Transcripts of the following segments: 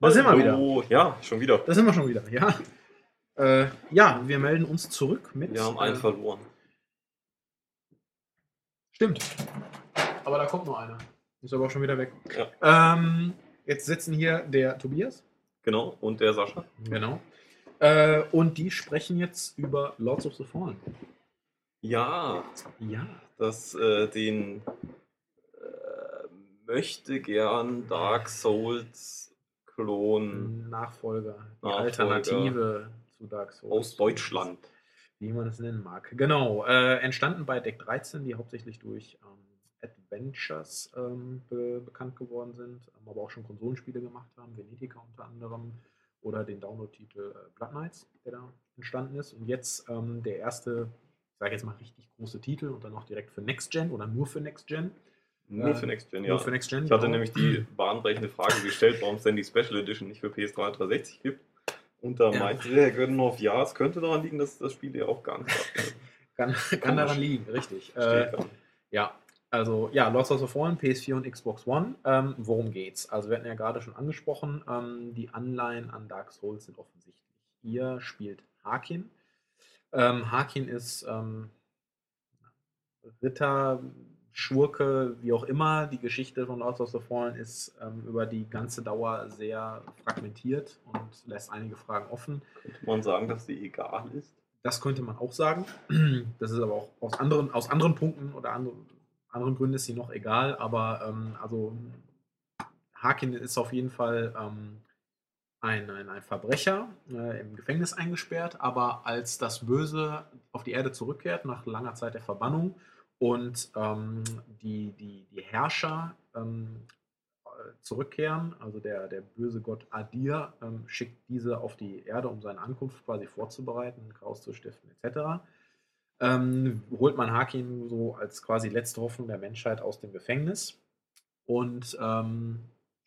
Da sind wir wieder. Hallo. Ja, schon wieder. Da sind wir schon wieder, ja. Äh, ja, wir melden uns zurück mit. Wir haben einen äh, verloren. Stimmt. Aber da kommt noch einer. Ist aber auch schon wieder weg. Ja. Ähm, jetzt sitzen hier der Tobias. Genau. Und der Sascha. Genau. Äh, und die sprechen jetzt über Lords of the Fallen. Ja, Ja. das äh, den äh, möchte gern Dark Souls Klon Nachfolger. Die Nachfolger. Alternative zu Dark Souls. aus Deutschland. Wie man es nennen mag. Genau. Äh, entstanden bei Deck 13, die hauptsächlich durch ähm, Adventures ähm, be bekannt geworden sind, ähm, aber auch schon Konsolenspiele gemacht haben, Venetica unter anderem oder den Download-Titel äh, Blood Knights, der da entstanden ist. Und jetzt ähm, der erste, ich sage jetzt mal richtig große Titel und dann auch direkt für Next Gen oder nur für Next Gen. Nur für Next Gen, ja. Nur für Next Gen. Ich hatte genau. nämlich die bahnbrechende Frage gestellt, warum es denn die Special Edition nicht für PS3 und 360 gibt. Und da Ja. meinte der Gönnhoff, ja, es könnte daran liegen, dass das Spiel ja auch gar nicht. Kann, kann daran liegen, richtig. Äh. Ja, also ja, Lords of Fallen, PS4 und Xbox One. Ähm, worum geht's? Also wir hatten ja gerade schon angesprochen, ähm, die Anleihen an Dark Souls sind offensichtlich. Ihr spielt Harkin. Ähm, Harkin ist ähm, Ritter, Schurke, wie auch immer. Die Geschichte von Lords of the Fallen ist ähm, über die ganze Dauer sehr fragmentiert und lässt einige Fragen offen. Könnte man sagen, dass die egal ist? Das könnte man auch sagen. Das ist aber auch aus anderen, aus anderen Punkten oder anderen, anderen Gründen ist sie noch egal. Aber ähm, also Harkin ist auf jeden Fall ähm, ein, ein, ein Verbrecher äh, im Gefängnis eingesperrt, aber als das Böse auf die Erde zurückkehrt, nach langer Zeit der Verbannung und ähm, die, die, die Herrscher ähm, äh, zurückkehren, also der, der böse Gott Adir ähm, schickt diese auf die Erde, um seine Ankunft quasi vorzubereiten, Chaos zu stiften etc. Ähm, holt man Hakin so als quasi letzte Hoffnung der Menschheit aus dem Gefängnis und ähm,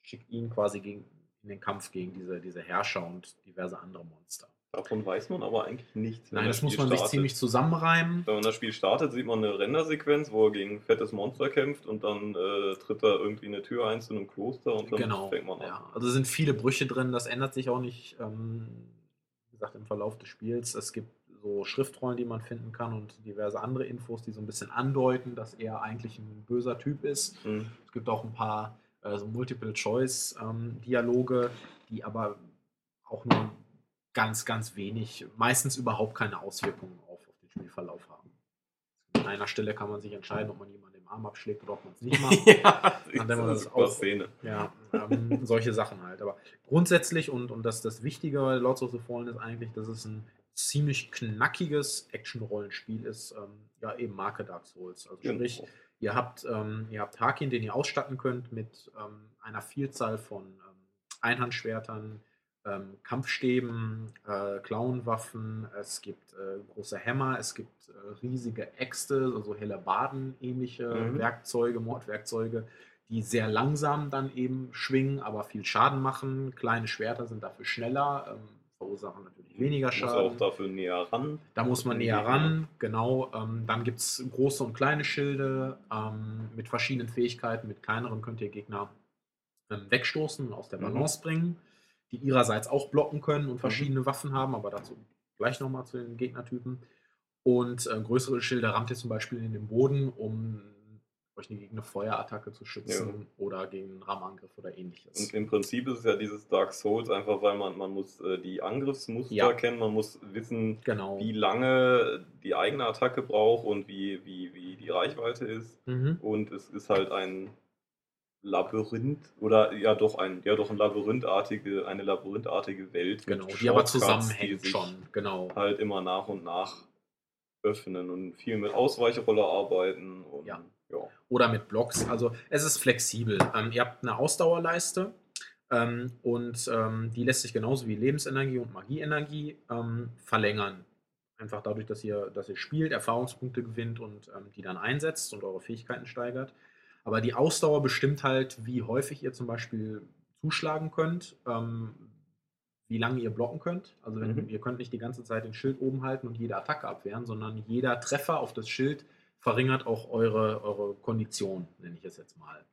schickt ihn quasi gegen, in den Kampf gegen diese, diese Herrscher und diverse andere Monster. Davon weiß man aber eigentlich nichts. Nein, das das muss man sich startet. ziemlich zusammenreimen. Wenn man das Spiel startet, sieht man eine Rendersequenz, wo er gegen ein fettes Monster kämpft und dann äh, tritt er irgendwie eine Tür ein zu einem Kloster und dann Genau. fängt man an. Ja, also es sind viele Brüche drin, das ändert sich auch nicht, ähm, wie gesagt, im Verlauf des Spiels. Es gibt so Schriftrollen, die man finden kann und diverse andere Infos, die so ein bisschen andeuten, dass er eigentlich ein böser Typ ist. Hm. Es gibt auch ein paar äh, so Multiple-Choice-Dialoge, die aber auch nur ganz, ganz wenig, meistens überhaupt keine Auswirkungen auf, auf den Spielverlauf haben. An einer Stelle kann man sich entscheiden, ob man jemanden den Arm abschlägt oder ob man es nicht macht. ja, Dann wir das auch. Szene. Ja, ähm, solche Sachen halt. Aber grundsätzlich und, und das, das Wichtige bei Lords of the Fallen ist eigentlich, dass es ein ziemlich knackiges Action-Rollenspiel ist. Ähm, ja, eben Marke Dark Souls. Also sprich, Genau. ihr habt, ähm, ihr habt Harkin, den ihr ausstatten könnt mit ähm, einer Vielzahl von ähm, Einhandschwertern, ähm, Kampfstäben, äh, Klauenwaffen, es gibt äh, große Hämmer, es gibt äh, riesige Äxte, also Hellebarden-ähnliche Mhm. Werkzeuge, Mordwerkzeuge, die sehr langsam dann eben schwingen, aber viel Schaden machen. Kleine Schwerter sind dafür schneller, ähm, verursachen natürlich weniger Muss Schaden. auch dafür näher ran. Da muss man näher Gegner. ran, genau. Ähm, dann gibt es große und kleine Schilde ähm, mit verschiedenen Fähigkeiten. Mit kleineren könnt ihr Gegner ähm, wegstoßen und aus der Mhm. Balance bringen, die ihrerseits auch blocken können und verschiedene Waffen haben, aber dazu gleich nochmal zu den Gegnertypen. Und äh, größere Schilde rammt ihr zum Beispiel in den Boden, um euch gegen eine Feuerattacke zu schützen oder gegen einen Rammangriff oder ähnliches. Und im Prinzip ist es ja dieses Dark Souls einfach, weil man, man muss äh, die Angriffsmuster Ja. kennen, man muss wissen, genau. wie lange die eigene Attacke braucht und wie, wie, wie die Reichweite ist. Mhm. Und es ist halt ein Labyrinth oder ja doch ein ja doch ein labyrinthartige eine labyrinthartige Welt Genau, die aber zusammenhängt sich schon. Genau. halt immer nach und nach öffnen und viel mit Ausweichrolle arbeiten und Ja. ja. oder mit Blocks. Also es ist flexibel. Ähm, ihr habt eine Ausdauerleiste ähm, und ähm, die lässt sich genauso wie Lebensenergie und Magieenergie ähm, verlängern. Einfach dadurch, dass ihr, dass ihr spielt, Erfahrungspunkte gewinnt und ähm, die dann einsetzt und eure Fähigkeiten steigert. Aber die Ausdauer bestimmt halt, wie häufig ihr zum Beispiel zuschlagen könnt, ähm, wie lange ihr blocken könnt. Also wenn, Mhm. ihr könnt nicht die ganze Zeit den Schild oben halten und jede Attacke abwehren, sondern jeder Treffer auf das Schild verringert auch eure, eure Kondition, nenne ich es jetzt mal.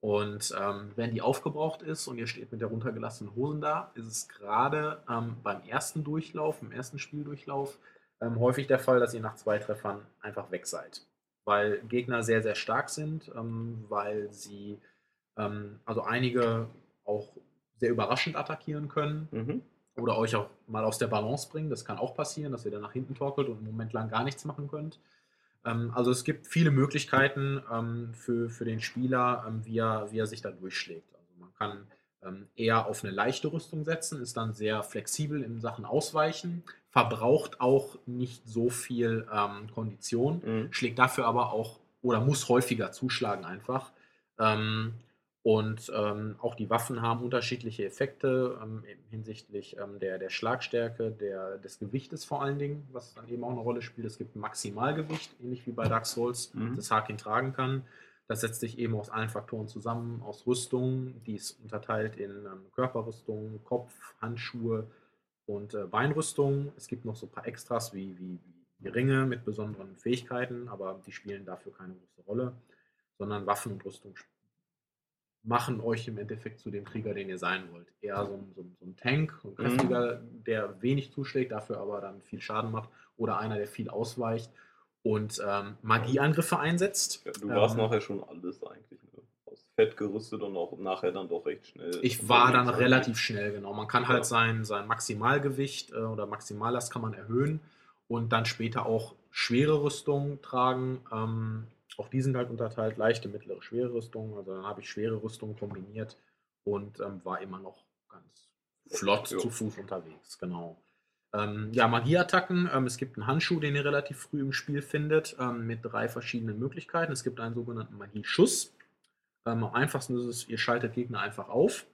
Und ähm, wenn die aufgebraucht ist und ihr steht mit der runtergelassenen Hosen da, ist es gerade ähm, beim ersten Durchlauf, im ersten Spieldurchlauf, ähm, häufig der Fall, dass ihr nach zwei Treffern einfach weg seid. Weil Gegner sehr, sehr stark sind, ähm, weil sie, ähm, also einige auch sehr überraschend attackieren können Mhm. oder euch auch mal aus der Balance bringen. Das kann auch passieren, dass ihr dann nach hinten torkelt und einen Moment lang gar nichts machen könnt. Ähm, also es gibt viele Möglichkeiten ähm, für, für den Spieler, ähm, wie, er, wie er sich da durchschlägt. Also man kann ähm, eher auf eine leichte Rüstung setzen, ist dann sehr flexibel in Sachen Ausweichen, verbraucht auch nicht so viel ähm, Kondition, Mhm. schlägt dafür aber auch oder muss häufiger zuschlagen einfach. Ähm, und ähm, auch die Waffen haben unterschiedliche Effekte ähm, hinsichtlich ähm, der, der Schlagstärke, der, des Gewichtes vor allen Dingen, was dann eben auch eine Rolle spielt. Es gibt ein Maximalgewicht, ähnlich wie bei Dark Souls, Mhm. das Hakin tragen kann. Das setzt sich eben aus allen Faktoren zusammen, aus Rüstung, die ist unterteilt in ähm, Körperrüstung, Kopf, Handschuhe und äh, Beinrüstung. Es gibt noch so ein paar Extras wie, wie, wie Ringe mit besonderen Fähigkeiten, aber die spielen dafür keine große Rolle, sondern Waffen und Rüstung machen euch im Endeffekt zu dem Krieger, den ihr sein wollt. Eher so ein, so ein, so ein Tank, so ein Mhm. kräftiger, der wenig zuschlägt, dafür aber dann viel Schaden macht, oder einer, der viel ausweicht und ähm, Magieangriffe einsetzt. Ja, du warst Ähm, nachher schon alles eigentlich. Fett gerüstet und auch nachher dann doch recht schnell. Ich war dann relativ schnell, genau. Man kann halt Ja. sein, sein Maximalgewicht äh, oder Maximallast kann man erhöhen und dann später auch schwere Rüstungen tragen. Ähm, auch die sind halt unterteilt, leichte, mittlere, schwere Rüstungen. Also dann habe ich schwere Rüstungen kombiniert und ähm, war immer noch ganz flott Ja. zu Fuß unterwegs, genau. Ähm, ja, Magieattacken. Ähm, es gibt einen Handschuh, den ihr relativ früh im Spiel findet, ähm, mit drei verschiedenen Möglichkeiten. Es gibt einen sogenannten Magieschuss. Ähm, am einfachsten ist es, ihr schaltet Gegner einfach auf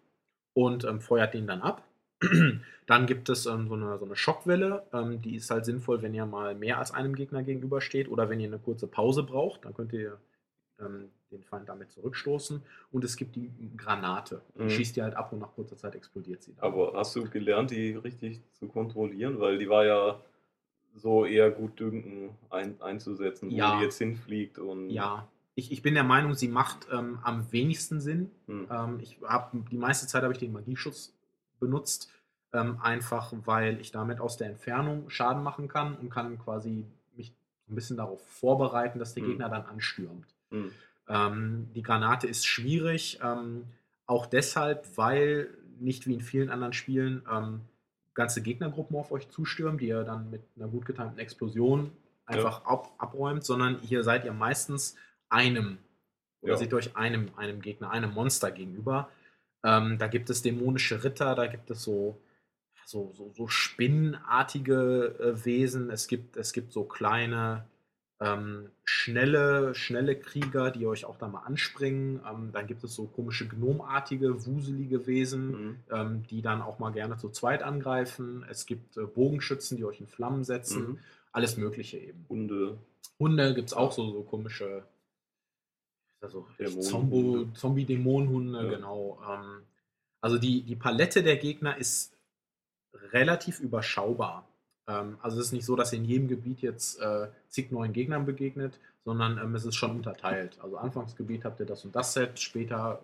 und ähm, feuert den dann ab. dann gibt es ähm, so, eine, so eine Schockwelle, ähm, die ist halt sinnvoll, wenn ihr mal mehr als einem Gegner gegenübersteht oder wenn ihr eine kurze Pause braucht, dann könnt ihr ähm, den Feind damit zurückstoßen. Und es gibt die Granate, die Mhm. schießt ihr halt ab und nach kurzer Zeit explodiert sie. dann. Aber hast du gelernt, die richtig zu kontrollieren? Weil die war ja so eher gut dünken ein, einzusetzen, wo Ja. die jetzt hinfliegt und ja, ich, ich bin der Meinung, sie macht ähm, am wenigsten Sinn, Hm. Ähm, ich habe die meiste Zeit habe ich den Magieschutz benutzt, ähm, einfach weil ich damit aus der Entfernung Schaden machen kann und kann quasi mich ein bisschen darauf vorbereiten, dass der Mhm. Gegner dann anstürmt. Hm. Ähm, die Granate ist schwierig, ähm, auch deshalb, weil nicht wie in vielen anderen Spielen ähm, ganze Gegnergruppen auf euch zustürmen, die ihr dann mit einer gut getimten Explosion einfach ab, abräumt, sondern hier seid ihr meistens einem oder Ja. seht euch einem, einem Gegner, einem Monster gegenüber. Ähm, da gibt es dämonische Ritter, da gibt es so, so, so, so spinnenartige äh, Wesen, es gibt, es gibt so kleine, ähm, schnelle, schnelle Krieger, die euch auch da mal anspringen. Ähm, dann gibt es so komische gnomartige, wuselige Wesen, Hm. ähm, die dann auch mal gerne zu zweit angreifen. Es gibt äh, Bogenschützen, die euch in Flammen setzen. Mhm. Alles Mögliche eben. Hunde. Hunde gibt es auch so, so komische also Zombie-Dämonenhunde, Ja. genau. Ähm, also die, die Palette der Gegner ist relativ überschaubar. Ähm, also es ist nicht so, dass ihr in jedem Gebiet jetzt äh, zig neuen Gegnern begegnet, sondern ähm, es ist schon unterteilt. Also Anfangsgebiet habt ihr das und das Set, später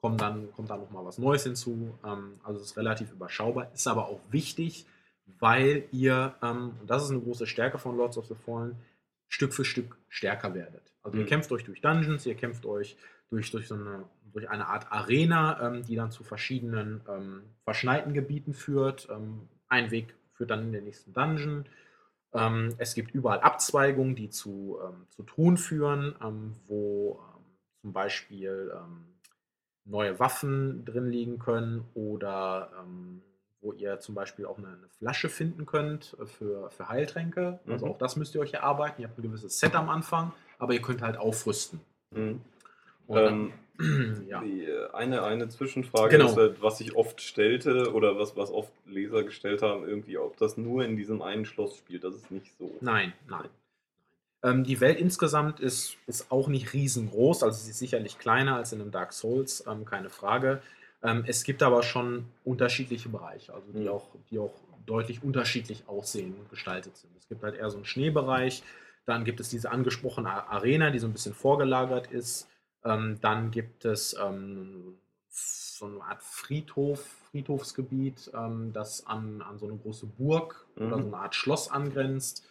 kommt dann, kommt dann nochmal was Neues hinzu. Ähm, also es ist relativ überschaubar, ist aber auch wichtig, weil ihr, ähm, und das ist eine große Stärke von Lords of the Fallen, Stück für Stück stärker werdet. Also ihr Mhm. kämpft euch durch Dungeons, ihr kämpft euch durch, durch, so eine, durch eine Art Arena, ähm, die dann zu verschiedenen ähm, verschneiten Gebieten führt. Ähm, ein Weg führt dann in den nächsten Dungeon. Ähm, es gibt überall Abzweigungen, die zu, ähm, zu Truhen führen, ähm, wo zum Beispiel neue Waffen drin liegen können oder wo ihr zum Beispiel auch eine, eine Flasche finden könnt äh, für, für Heiltränke. Also Mhm. auch das müsst ihr euch erarbeiten. Ihr habt ein gewisses Set am Anfang, aber ihr könnt halt aufrüsten. Hm. Und Ähm, ja. Äh, eine, eine Zwischenfrage Genau. ist halt, was ich oft stellte oder was, was oft Leser gestellt haben, irgendwie, ob das nur in diesem einen Schloss spielt. Das ist nicht so. Nein, nein. Ähm, die Welt insgesamt ist, ist auch nicht riesengroß, also sie ist sicherlich kleiner als in einem Dark Souls, ähm, keine Frage. Ähm, es gibt aber schon unterschiedliche Bereiche, also die, Mhm. auch, die auch deutlich unterschiedlich aussehen und gestaltet sind. Es gibt halt eher so einen Schneebereich, dann gibt es diese angesprochene Arena, die so ein bisschen vorgelagert ist. Ähm, dann gibt es ähm, so eine Art Friedhof, Friedhofsgebiet, ähm, das an, an so eine große Burg mhm. oder so eine Art Schloss angrenzt.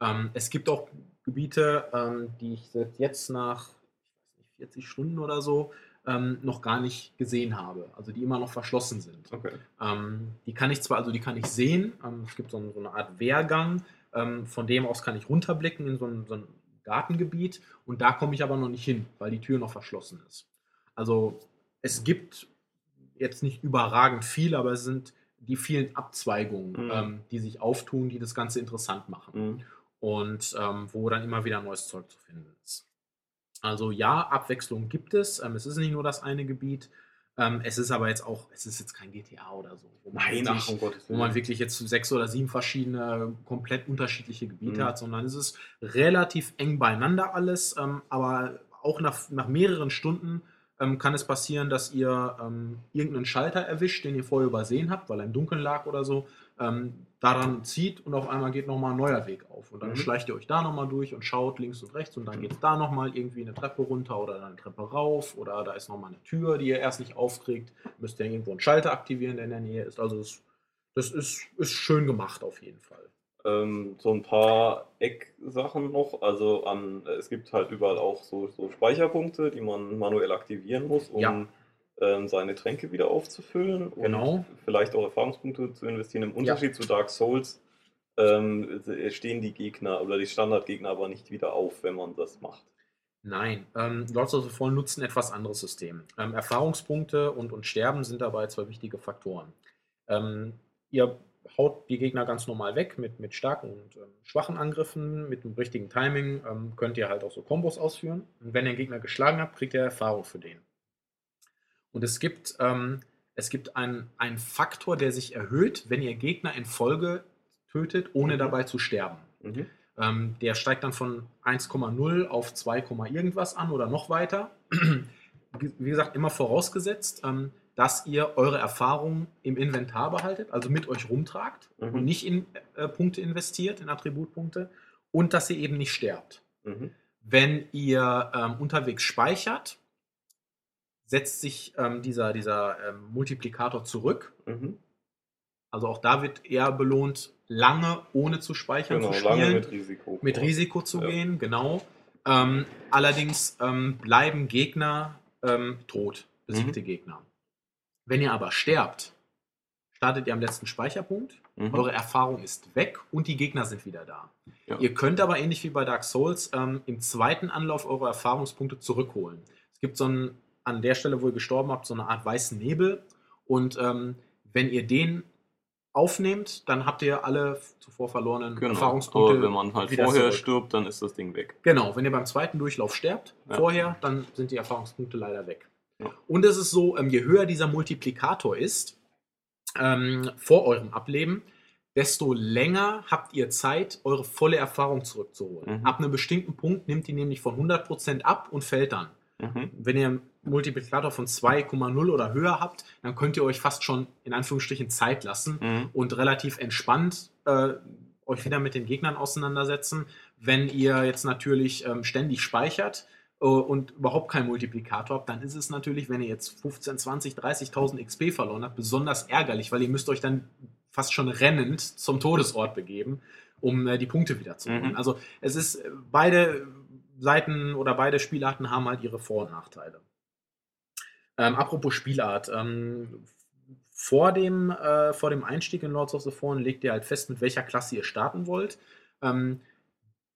Ähm, es gibt auch Gebiete, ähm, die ich jetzt nach nicht, 40 Stunden oder so ähm, noch gar nicht gesehen habe, also die immer noch verschlossen sind. Okay. Die kann ich zwar, also die kann ich sehen. Es gibt so, so, eine Art Wehrgang, von dem aus kann ich runterblicken in so ein, so ein Gartengebiet und da komme ich aber noch nicht hin, weil die Tür noch verschlossen ist. Also es gibt jetzt nicht überragend viel, aber es sind die vielen Abzweigungen, mhm. ähm, die sich auftun, die das Ganze interessant machen. Mhm. Und ähm, wo dann immer wieder neues Zeug zu finden ist. Also ja, Abwechslung gibt es. Ähm, es ist nicht nur das eine Gebiet. Ähm, es ist aber jetzt auch, es ist jetzt kein GTA oder so, wo man, Nein, wirklich, ach, wo man wirklich jetzt sechs oder sieben verschiedene, komplett unterschiedliche Gebiete mhm. hat, sondern es ist relativ eng beieinander alles, ähm, aber auch nach, nach mehreren Stunden ähm, kann es passieren, dass ihr ähm, irgendeinen Schalter erwischt, den ihr vorher übersehen habt, weil er im Dunkeln lag oder so, ähm, daran zieht und auf einmal geht nochmal ein neuer Weg auf. Und dann mhm. schleicht ihr euch da nochmal durch und schaut links und rechts und dann geht es da nochmal irgendwie eine Treppe runter oder eine Treppe rauf oder da ist nochmal eine Tür, die ihr erst nicht aufkriegt. Müsst ihr irgendwo einen Schalter aktivieren, der in der Nähe ist. Also das, das ist, ist schön gemacht auf jeden Fall. Ähm, so ein paar Ecksachen noch. Also an, es gibt halt überall auch so, so Speicherpunkte, die man manuell aktivieren muss, um ja. Ähm, seine Tränke wieder aufzufüllen genau. und vielleicht auch Erfahrungspunkte zu investieren. Im Unterschied ja. zu Dark Souls ähm, stehen die Gegner oder die Standardgegner aber nicht wieder auf, wenn man das macht. Nein, ähm, Lords of the Fallen nutzen etwas anderes System. Ähm, Erfahrungspunkte und, und Sterben sind dabei zwei wichtige Faktoren. Ähm, ihr haut die Gegner ganz normal weg mit, mit starken und ähm, schwachen Angriffen. Mit dem richtigen Timing ähm, könnt ihr halt auch so Kombos ausführen. Und wenn ihr den Gegner geschlagen habt, kriegt ihr Erfahrung für den. Und es gibt, ähm, es gibt einen, einen Faktor, der sich erhöht, wenn ihr Gegner in Folge tötet, ohne mhm. dabei zu sterben. Mhm. Ähm, der steigt dann von 1,0 auf 2, irgendwas an oder noch weiter. Wie gesagt, immer vorausgesetzt, ähm, dass ihr eure Erfahrungen im Inventar behaltet, also mit euch rumtragt mhm. und nicht in äh, Punkte investiert, in Attributpunkte und dass ihr eben nicht sterbt. Mhm. Wenn ihr ähm, unterwegs speichert, setzt sich ähm, dieser, dieser ähm, Multiplikator zurück. Mhm. Also auch da wird eher belohnt, lange ohne zu speichern genau, zu spielen. Lange mit Risiko. Mit Risiko zu ja. gehen, genau. Ähm, allerdings ähm, bleiben Gegner ähm, tot, besiegte mhm. Gegner. Wenn ihr aber sterbt, startet ihr am letzten Speicherpunkt, mhm. eure Erfahrung ist weg und die Gegner sind wieder da. Ja. Ihr könnt aber ähnlich wie bei Dark Souls ähm, im zweiten Anlauf eure Erfahrungspunkte zurückholen. Es gibt so einen, an der Stelle, wo ihr gestorben habt, so eine Art weißen Nebel und ähm, wenn ihr den aufnehmt, dann habt ihr alle zuvor verlorenen genau. Erfahrungspunkte. Aber wenn man halt vorher zurück. stirbt, dann ist das Ding weg. Genau, wenn ihr beim zweiten Durchlauf sterbt, ja. vorher, dann sind die Erfahrungspunkte leider weg. Und es ist so, ähm, je höher dieser Multiplikator ist, ähm, vor eurem Ableben, desto länger habt ihr Zeit, eure volle Erfahrung zurückzuholen. Mhm. Ab einem bestimmten Punkt nimmt die nämlich von 100% ab und fällt dann. Mhm. Wenn ihr Multiplikator von 2,0 oder höher habt, dann könnt ihr euch fast schon in Anführungsstrichen Zeit lassen mhm. und relativ entspannt äh, euch wieder mit den Gegnern auseinandersetzen. Wenn ihr jetzt natürlich ähm, ständig speichert, äh, und überhaupt keinen Multiplikator habt, dann ist es natürlich, wenn ihr jetzt 15, 20, 30.000 XP verloren habt, besonders ärgerlich, weil ihr müsst euch dann fast schon rennend zum Todesort begeben, um äh, die Punkte wieder zu holen. Mhm. Also es ist, äh, beide Seiten oder beide Spielarten haben halt ihre Vor- und Nachteile. Ähm, apropos Spielart, ähm, vor, dem, äh, vor dem Einstieg in Lords of the Fallen legt ihr halt fest, mit welcher Klasse ihr starten wollt. Ähm,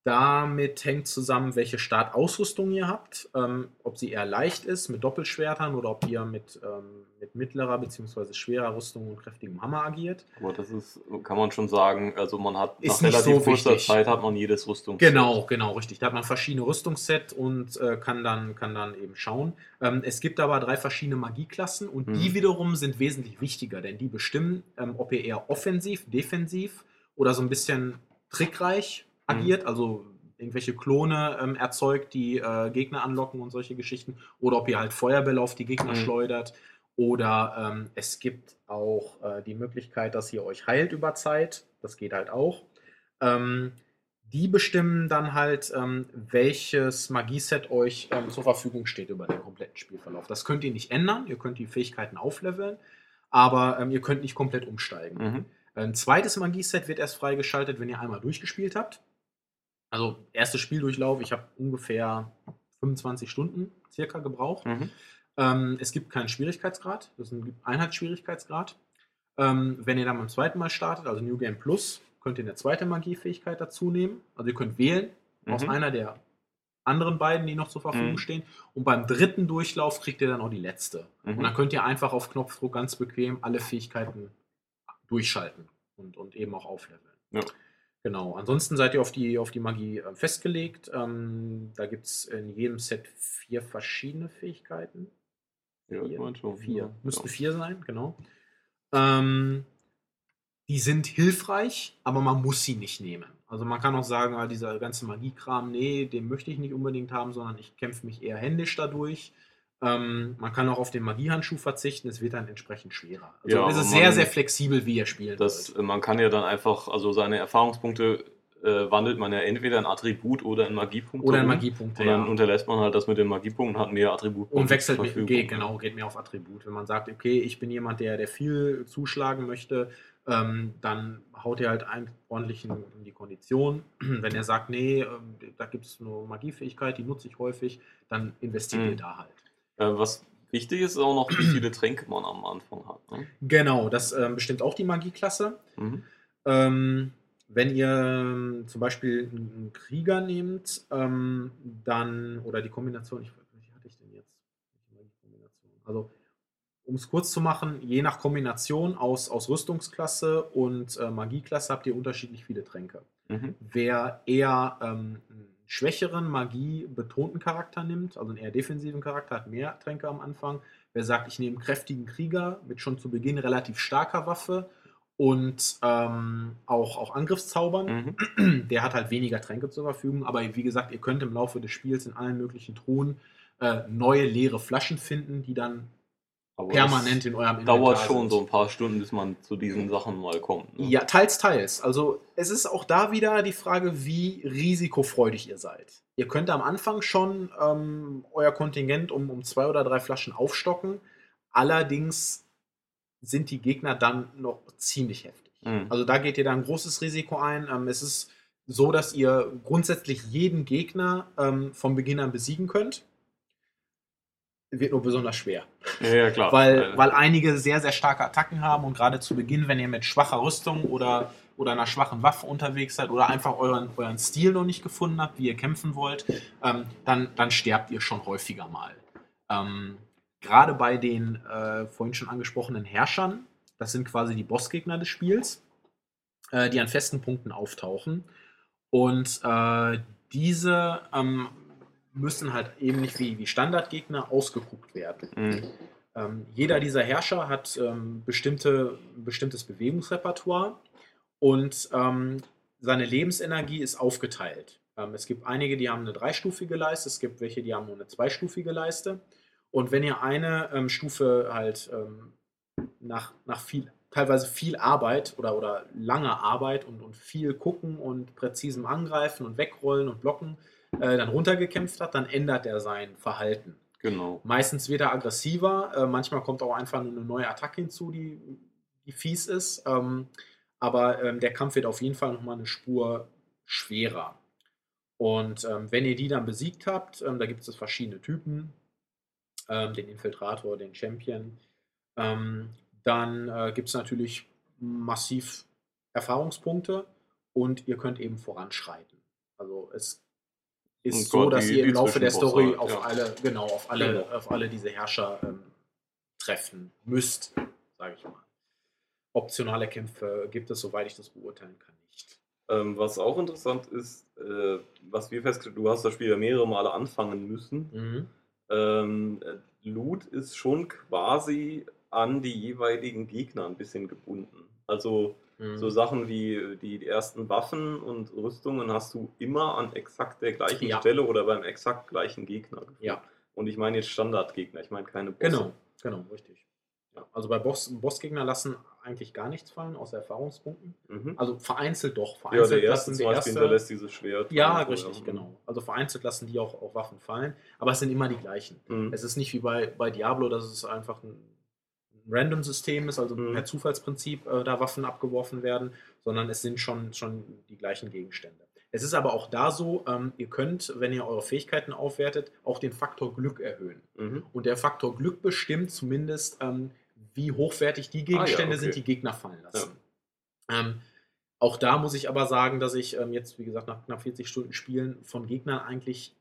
damit hängt zusammen, welche Startausrüstung ihr habt, ähm, ob sie eher leicht ist mit Doppelschwertern oder ob ihr mit, ähm, mit mittlerer bzw. schwerer Rüstung und kräftigem Hammer agiert. Aber das ist, kann man schon sagen, also man hat ist nach relativ so kurzer Zeit hat man jedes Rüstungsset. Genau, genau, richtig. Da hat man verschiedene Rüstungsset und äh, kann, dann, kann dann eben schauen. Ähm, es gibt aber drei verschiedene Magieklassen und hm. die wiederum sind wesentlich wichtiger, denn die bestimmen, ähm, ob ihr eher offensiv, defensiv oder so ein bisschen trickreich agiert, mhm. also irgendwelche Klone ähm, erzeugt, die äh, Gegner anlocken und solche Geschichten, oder ob ihr halt Feuerbälle auf die Gegner mhm. schleudert. Oder ähm, es gibt auch äh, die Möglichkeit, dass ihr euch heilt über Zeit. Das geht halt auch. Ähm, die bestimmen dann halt, ähm, welches Magieset euch ähm, zur Verfügung steht über den kompletten Spielverlauf. Das könnt ihr nicht ändern, ihr könnt die Fähigkeiten aufleveln, aber ähm, ihr könnt nicht komplett umsteigen. Mhm. Ein zweites Magieset wird erst freigeschaltet, wenn ihr einmal durchgespielt habt. Also erstes Spieldurchlauf, ich habe ungefähr 25 Stunden circa gebraucht. Mhm. Ähm, es gibt keinen Schwierigkeitsgrad, das ist ein Einheitsschwierigkeitsgrad. Ähm, wenn ihr dann beim zweiten Mal startet, also New Game Plus, könnt ihr eine zweite Magiefähigkeit dazu nehmen. Also ihr könnt wählen aus Mhm. einer der anderen beiden, die noch zur Verfügung Mhm. stehen. Und beim dritten Durchlauf kriegt ihr dann auch die letzte. Mhm. Und dann könnt ihr einfach auf Knopfdruck ganz bequem alle Fähigkeiten durchschalten und, und eben auch aufleveln. Ja. Genau. Ansonsten seid ihr auf die, auf die Magie äh, festgelegt. Ähm, da gibt es in jedem Set vier verschiedene Fähigkeiten. Ja, ich Vier. mein schon. Vier. Ja. Müssten vier sein, genau. Ähm, die sind hilfreich, aber man muss sie nicht nehmen. Also man kann auch sagen, ah, dieser ganze Magiekram, nee, den möchte ich nicht unbedingt haben, sondern ich kämpfe mich eher händisch dadurch. Ähm, man kann auch auf den Magiehandschuh verzichten, es wird dann entsprechend schwerer. Also Ja, es ist sehr, sehr flexibel, wie ihr Das, äh, man kann ja dann einfach, also seine Erfahrungspunkte äh, wandelt man ja entweder in Attribut oder in Magiepunkte. Oder in. Magiepunkte, Und dann ja. unterlässt man halt das mit den Magiepunkten, hat mehr Attributpunkte. Und wechselt mit, geht, genau, geht mehr auf Attribut. Wenn man sagt, okay, ich bin jemand, der, der viel zuschlagen möchte, ähm, dann haut er halt ein, ordentlich in, in die Kondition. Wenn er sagt, nee, ähm, da gibt es nur Magiefähigkeit, die nutze ich häufig, dann investiert Mhm. ihr da halt. Äh, was wichtig ist, ist auch noch, wie viele Tränke man am Anfang hat. Ne? Genau, das ähm, bestimmt auch die Magieklasse. Mhm. Ähm, wenn ihr ähm, zum Beispiel einen Krieger nehmt, ähm, dann, oder die Kombination, ich, welche hatte ich denn jetzt? Also, um es kurz zu machen, je nach Kombination aus, aus Rüstungsklasse und äh, Magieklasse habt ihr unterschiedlich viele Tränke. Mhm. Wer eher ähm, schwächeren, magiebetonten Charakter nimmt, also einen eher defensiven Charakter, hat mehr Tränke am Anfang. Wer sagt, ich nehme einen kräftigen Krieger mit schon zu Beginn relativ starker Waffe und ähm, auch, auch Angriffszaubern, Mhm. der hat halt weniger Tränke zur Verfügung. Aber wie gesagt, ihr könnt im Laufe des Spiels in allen möglichen Truhen äh, neue leere Flaschen finden, die dann Aber permanent in eurem Inventar dauert schon sind. so ein paar Stunden, bis man zu diesen Sachen mal kommt. Ne? Ja, teils, teils. Also es ist auch da wieder die Frage, wie risikofreudig ihr seid. Ihr könnt am Anfang schon ähm, euer Kontingent um, um zwei oder drei Flaschen aufstocken. Allerdings sind die Gegner dann noch ziemlich heftig. Mhm. Also da geht ihr dann ein großes Risiko ein. Ähm, es ist so, dass ihr grundsätzlich jeden Gegner ähm, vom Beginn an besiegen könnt. Wird nur besonders schwer. Ja, ja, klar. Weil, Äh, weil einige sehr, sehr starke Attacken haben und gerade zu Beginn, wenn ihr mit schwacher Rüstung oder, oder einer schwachen Waffe unterwegs seid oder einfach euren, euren Stil noch nicht gefunden habt, wie ihr kämpfen wollt, ähm, dann, dann sterbt ihr schon häufiger mal. Ähm, gerade bei den äh, vorhin schon angesprochenen Herrschern, das sind quasi die Bossgegner des Spiels, äh, die an festen Punkten auftauchen. Und äh, diese ähm, müssen halt eben nicht wie, wie Standardgegner ausgeguckt werden. mhm. Ähm, jeder dieser Herrscher hat ähm, bestimmte, ein bestimmtes Bewegungsrepertoire und ähm, seine Lebensenergie ist aufgeteilt. Ähm, es gibt einige, die haben eine dreistufige Leiste, es gibt welche, die haben nur eine zweistufige Leiste. Und wenn ihr eine ähm, Stufe halt ähm, nach, nach viel, teilweise viel Arbeit oder, oder langer Arbeit und, und viel gucken und präzisem Angreifen und wegrollen und blocken äh, dann runtergekämpft hat, dann ändert er sein Verhalten. Genau. Meistens wird er aggressiver, äh, manchmal kommt auch einfach nur eine neue Attacke hinzu, die, die fies ist. Ähm, aber ähm, der Kampf wird auf jeden Fall nochmal eine Spur schwerer. Und ähm, wenn ihr die dann besiegt habt, ähm, da gibt es verschiedene Typen, ähm, den Infiltrator, den Champion, ähm, dann äh, gibt es natürlich massiv Erfahrungspunkte und ihr könnt eben voranschreiten. Also es ist Und so, Gott, dass die- ihr im Laufe der Story halt, auf ja. alle, genau, auf alle, Genau. auf alle diese Herrscher ähm, treffen müsst, sage ich mal. Optionale Kämpfe gibt es, soweit ich das beurteilen kann, nicht. Ähm, was auch interessant ist, äh, was wir festgestellt du hast das Spiel ja mehrere Male anfangen müssen. Mhm. Ähm, äh, Loot ist schon quasi an die jeweiligen Gegner ein bisschen gebunden. Also Mhm. so Sachen wie äh, die ersten Waffen und Rüstungen hast du immer an exakt der gleichen Ja. Stelle oder beim exakt gleichen Gegner. Ja. Und ich meine jetzt Standardgegner, ich meine keine Bosse. Genau, genau, richtig. Ja, also bei Boss, Bossgegner lassen eigentlich gar nichts fallen, außer Erfahrungspunkten. Mhm. Also vereinzelt doch. Ja, Vereinzelt der erste lassen zum Beispiel hinterlässt dieses Schwert. Ja, richtig, ja. genau. Also vereinzelt lassen die auch, auch Waffen fallen, aber es sind immer die gleichen. Mhm. Es ist nicht wie bei, bei Diablo, dass es einfach ein Random-System ist, also Mhm. per Zufallsprinzip äh, da Waffen abgeworfen werden, sondern es sind schon, schon die gleichen Gegenstände. Es ist aber auch da so, ähm, ihr könnt, wenn ihr eure Fähigkeiten aufwertet, auch den Faktor Glück erhöhen. Mhm. Und der Faktor Glück bestimmt zumindest, ähm, wie hochwertig die Gegenstände okay. sind, die Gegner fallen lassen. Ähm, auch da muss ich aber sagen, dass ich ähm, jetzt, wie gesagt, nach knapp 40 Stunden Spielen von Gegnern eigentlich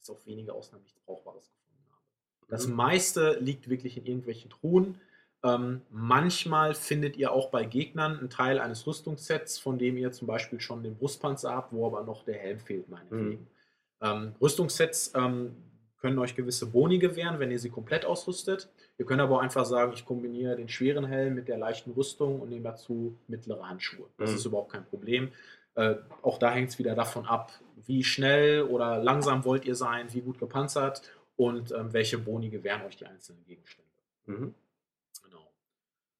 bis auf wenige Ausnahmen nichts Brauchbares. Das Mhm. meiste liegt wirklich in irgendwelchen Truhen. Ähm, manchmal findet ihr auch bei Gegnern einen Teil eines Rüstungssets, von dem ihr zum Beispiel schon den Brustpanzer habt, wo aber noch der Helm fehlt, meinetwegen. Ähm, Rüstungssets ähm, können euch gewisse Boni gewähren, wenn ihr sie komplett ausrüstet. Ihr könnt aber auch einfach sagen, ich kombiniere den schweren Helm mit der leichten Rüstung und nehme dazu mittlere Handschuhe. Das Mhm. ist überhaupt kein Problem. Äh, auch da hängt es wieder davon ab, wie schnell oder langsam wollt ihr sein, wie gut gepanzert und ähm, welche Boni gewähren euch die einzelnen Gegenstände. Mhm. Genau.